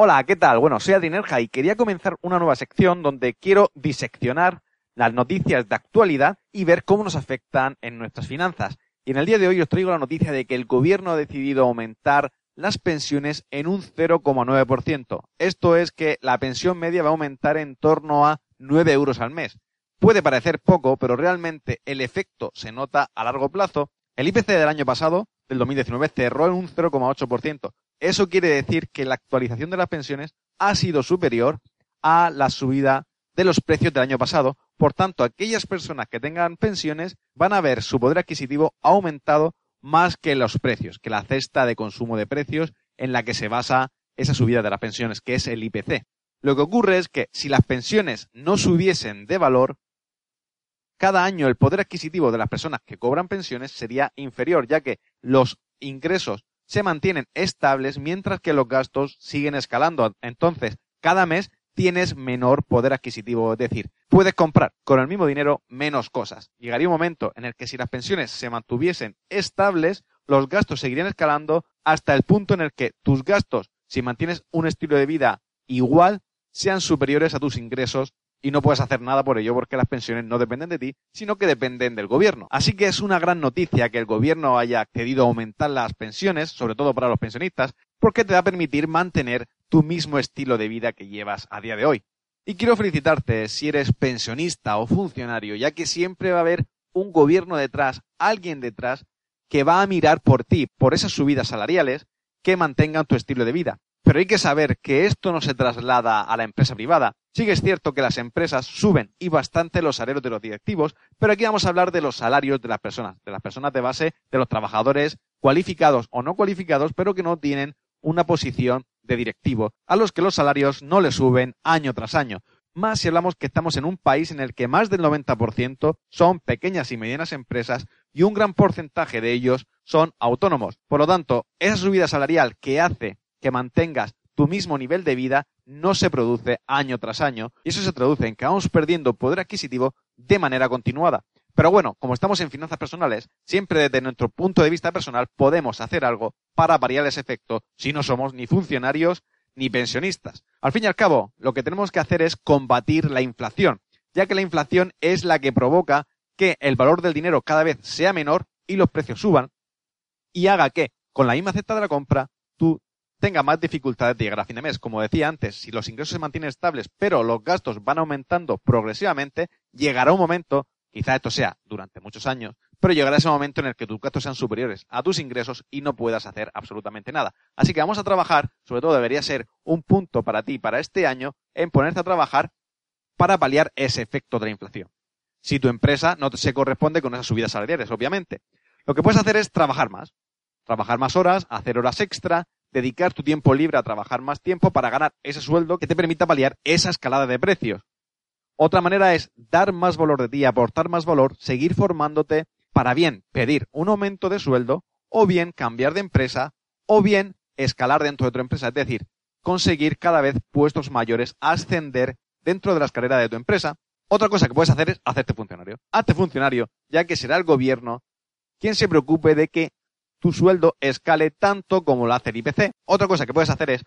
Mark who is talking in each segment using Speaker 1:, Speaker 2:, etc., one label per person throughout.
Speaker 1: Hola, ¿qué tal? Bueno, soy Adrinerja y quería comenzar una nueva sección donde quiero diseccionar las noticias de actualidad y ver cómo nos afectan en nuestras finanzas. Y en el día de hoy os traigo la noticia de que el gobierno ha decidido aumentar las pensiones en un 0,9%. Esto es que la pensión media va a aumentar en torno a 9 euros al mes. Puede parecer poco, pero realmente el efecto se nota a largo plazo. El IPC del año pasado, del 2019, cerró en un 0,8%. Eso quiere decir que la actualización de las pensiones ha sido superior a la subida de los precios del año pasado. Por tanto, aquellas personas que tengan pensiones van a ver su poder adquisitivo aumentado más que los precios, que la cesta de consumo de precios en la que se basa esa subida de las pensiones, que es el IPC. Lo que ocurre es que si las pensiones no subiesen de valor, cada año el poder adquisitivo de las personas que cobran pensiones sería inferior, ya que los ingresos se mantienen estables mientras que los gastos siguen escalando. Entonces, cada mes tienes menor poder adquisitivo, es decir, puedes comprar con el mismo dinero menos cosas. Llegaría un momento en el que si las pensiones se mantuviesen estables, los gastos seguirían escalando hasta el punto en el que tus gastos, si mantienes un estilo de vida igual, sean superiores a tus ingresos y no puedes hacer nada por ello porque las pensiones no dependen de ti, sino que dependen del gobierno. Así que es una gran noticia que el gobierno haya accedido a aumentar las pensiones, sobre todo para los pensionistas, porque te va a permitir mantener tu mismo estilo de vida que llevas a día de hoy. Y quiero felicitarte si eres pensionista o funcionario, ya que siempre va a haber un gobierno detrás, alguien detrás, que va a mirar por ti, por esas subidas salariales que mantengan tu estilo de vida. Pero hay que saber que esto no se traslada a la empresa privada. Sí que es cierto que las empresas suben y bastante los salarios de los directivos, pero aquí vamos a hablar de los salarios de las personas, de las personas de base, de los trabajadores cualificados o no cualificados, pero que no tienen una posición de directivo, a los que los salarios no le suben año tras año. Más si hablamos que estamos en un país en el que más del 90% son pequeñas y medianas empresas y un gran porcentaje de ellos son autónomos. Por lo tanto, esa subida salarial que hace que mantengas tu mismo nivel de vida no se produce año tras año y eso se traduce en que vamos perdiendo poder adquisitivo de manera continuada. Pero bueno, como estamos en finanzas personales, siempre desde nuestro punto de vista personal podemos hacer algo para variar ese efecto si no somos ni funcionarios ni pensionistas. Al fin y al cabo, lo que tenemos que hacer es combatir la inflación, ya que la inflación es la que provoca que el valor del dinero cada vez sea menor y los precios suban y haga que con la misma cesta de la compra tú tenga más dificultades de llegar a fin de mes. Como decía antes, si los ingresos se mantienen estables, pero los gastos van aumentando progresivamente, llegará un momento, quizá esto sea durante muchos años, pero llegará ese momento en el que tus gastos sean superiores a tus ingresos y no puedas hacer absolutamente nada. Así que vamos a trabajar, sobre todo debería ser un punto para ti para este año, en ponerte a trabajar para paliar ese efecto de la inflación. Si tu empresa no se corresponde con esas subidas salariales, obviamente. Lo que puedes hacer es trabajar más. Trabajar más horas, hacer horas extra, dedicar tu tiempo libre a trabajar más tiempo para ganar ese sueldo que te permita paliar esa escalada de precios. Otra manera es dar más valor de ti, aportar más valor, seguir formándote para bien pedir un aumento de sueldo o bien cambiar de empresa o bien escalar dentro de tu empresa, es decir, conseguir cada vez puestos mayores, ascender dentro de las carreras de tu empresa. Otra cosa que puedes hacer es hacerte funcionario. Hazte funcionario, ya que será el gobierno quien se preocupe de que tu sueldo escale tanto como lo hace el IPC. Otra cosa que puedes hacer es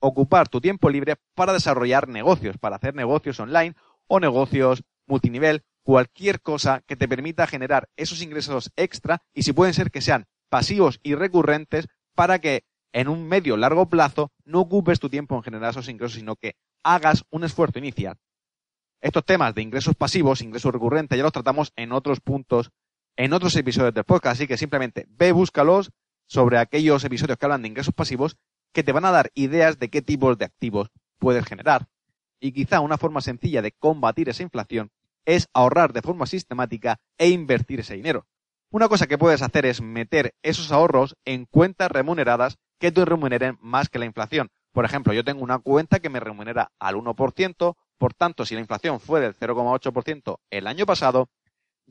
Speaker 1: ocupar tu tiempo libre para desarrollar negocios, para hacer negocios online o negocios multinivel, cualquier cosa que te permita generar esos ingresos extra y si pueden ser que sean pasivos y recurrentes para que en un medio largo plazo no ocupes tu tiempo en generar esos ingresos, sino que hagas un esfuerzo inicial. Estos temas de ingresos pasivos, ingresos recurrentes, ya los tratamos en otros puntos en otros episodios del podcast, así que simplemente ve, búscalos sobre aquellos episodios que hablan de ingresos pasivos que te van a dar ideas de qué tipos de activos puedes generar. Y quizá una forma sencilla de combatir esa inflación es ahorrar de forma sistemática e invertir ese dinero. Una cosa que puedes hacer es meter esos ahorros en cuentas remuneradas que te remuneren más que la inflación. Por ejemplo, yo tengo una cuenta que me remunera al 1%, por tanto, si la inflación fue del 0,8% el año pasado,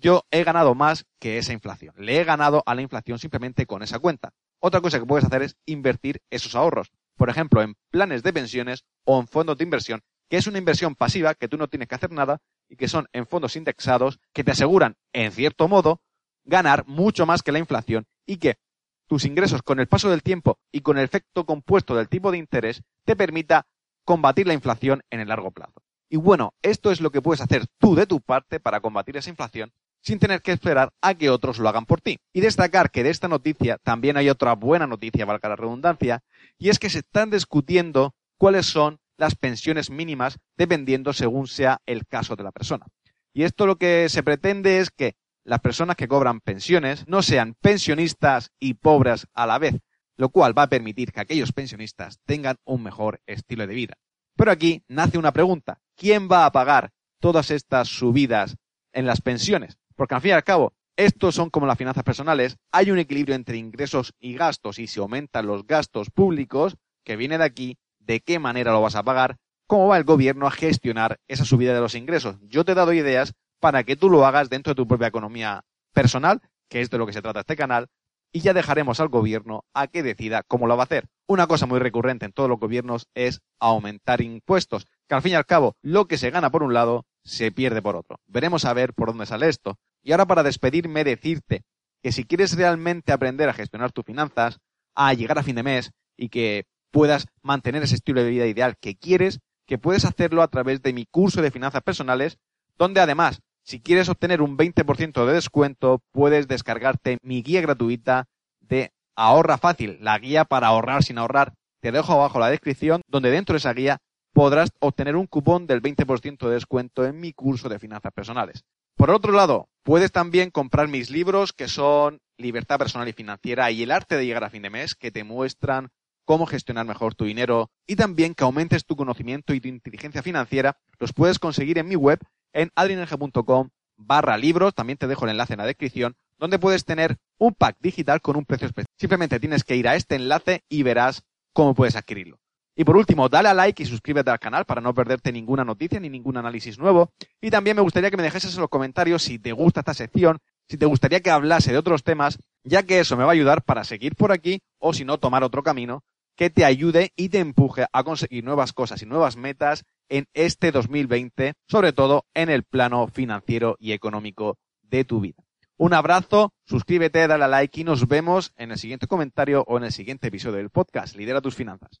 Speaker 1: yo he ganado más que esa inflación. Le he ganado a la inflación simplemente con esa cuenta. Otra cosa que puedes hacer es invertir esos ahorros. Por ejemplo, en planes de pensiones o en fondos de inversión, que es una inversión pasiva que tú no tienes que hacer nada y que son en fondos indexados que te aseguran, en cierto modo, ganar mucho más que la inflación y que tus ingresos con el paso del tiempo y con el efecto compuesto del tipo de interés te permita combatir la inflación en el largo plazo. Y bueno, esto es lo que puedes hacer tú de tu parte para combatir esa inflación sin tener que esperar a que otros lo hagan por ti. Y destacar que de esta noticia también hay otra buena noticia, valga la redundancia, y es que se están discutiendo cuáles son las pensiones mínimas dependiendo según sea el caso de la persona. Y esto lo que se pretende es que las personas que cobran pensiones no sean pensionistas y pobres a la vez, lo cual va a permitir que aquellos pensionistas tengan un mejor estilo de vida. Pero aquí nace una pregunta. ¿Quién va a pagar todas estas subidas en las pensiones? Porque al fin y al cabo, estos son como las finanzas personales. Hay un equilibrio entre ingresos y gastos y si aumentan los gastos públicos, que viene de aquí, de qué manera lo vas a pagar, cómo va el gobierno a gestionar esa subida de los ingresos. Yo te he dado ideas para que tú lo hagas dentro de tu propia economía personal, que es de lo que se trata este canal, y ya dejaremos al gobierno a que decida cómo lo va a hacer. Una cosa muy recurrente en todos los gobiernos es aumentar impuestos, que al fin y al cabo lo que se gana por un lado se pierde por otro. Veremos a ver por dónde sale esto. Y ahora para despedirme decirte que si quieres realmente aprender a gestionar tus finanzas, a llegar a fin de mes y que puedas mantener ese estilo de vida ideal que quieres, que puedes hacerlo a través de mi curso de finanzas personales, donde además, si quieres obtener un 20% de descuento, puedes descargarte mi guía gratuita de Ahorra Fácil, la guía para ahorrar sin ahorrar. Te dejo abajo la descripción, donde dentro de esa guía podrás obtener un cupón del 20% de descuento en mi curso de finanzas personales. Por otro lado, puedes también comprar mis libros que son Libertad Personal y Financiera y El Arte de Llegar a Fin de Mes, que te muestran cómo gestionar mejor tu dinero y también que aumentes tu conocimiento y tu inteligencia financiera, los puedes conseguir en mi web en adrianerge.com barra libros, también te dejo el enlace en la descripción, donde puedes tener un pack digital con un precio especial. Simplemente tienes que ir a este enlace y verás cómo puedes adquirirlo. Y por último, dale a like y suscríbete al canal para no perderte ninguna noticia ni ningún análisis nuevo. Y también me gustaría que me dejes en los comentarios si te gusta esta sección, si te gustaría que hablase de otros temas, ya que eso me va a ayudar para seguir por aquí o si no tomar otro camino que te ayude y te empuje a conseguir nuevas cosas y nuevas metas en este 2020, sobre todo en el plano financiero y económico de tu vida. Un abrazo, suscríbete, dale a like y nos vemos en el siguiente comentario o en el siguiente episodio del podcast. Lidera tus finanzas.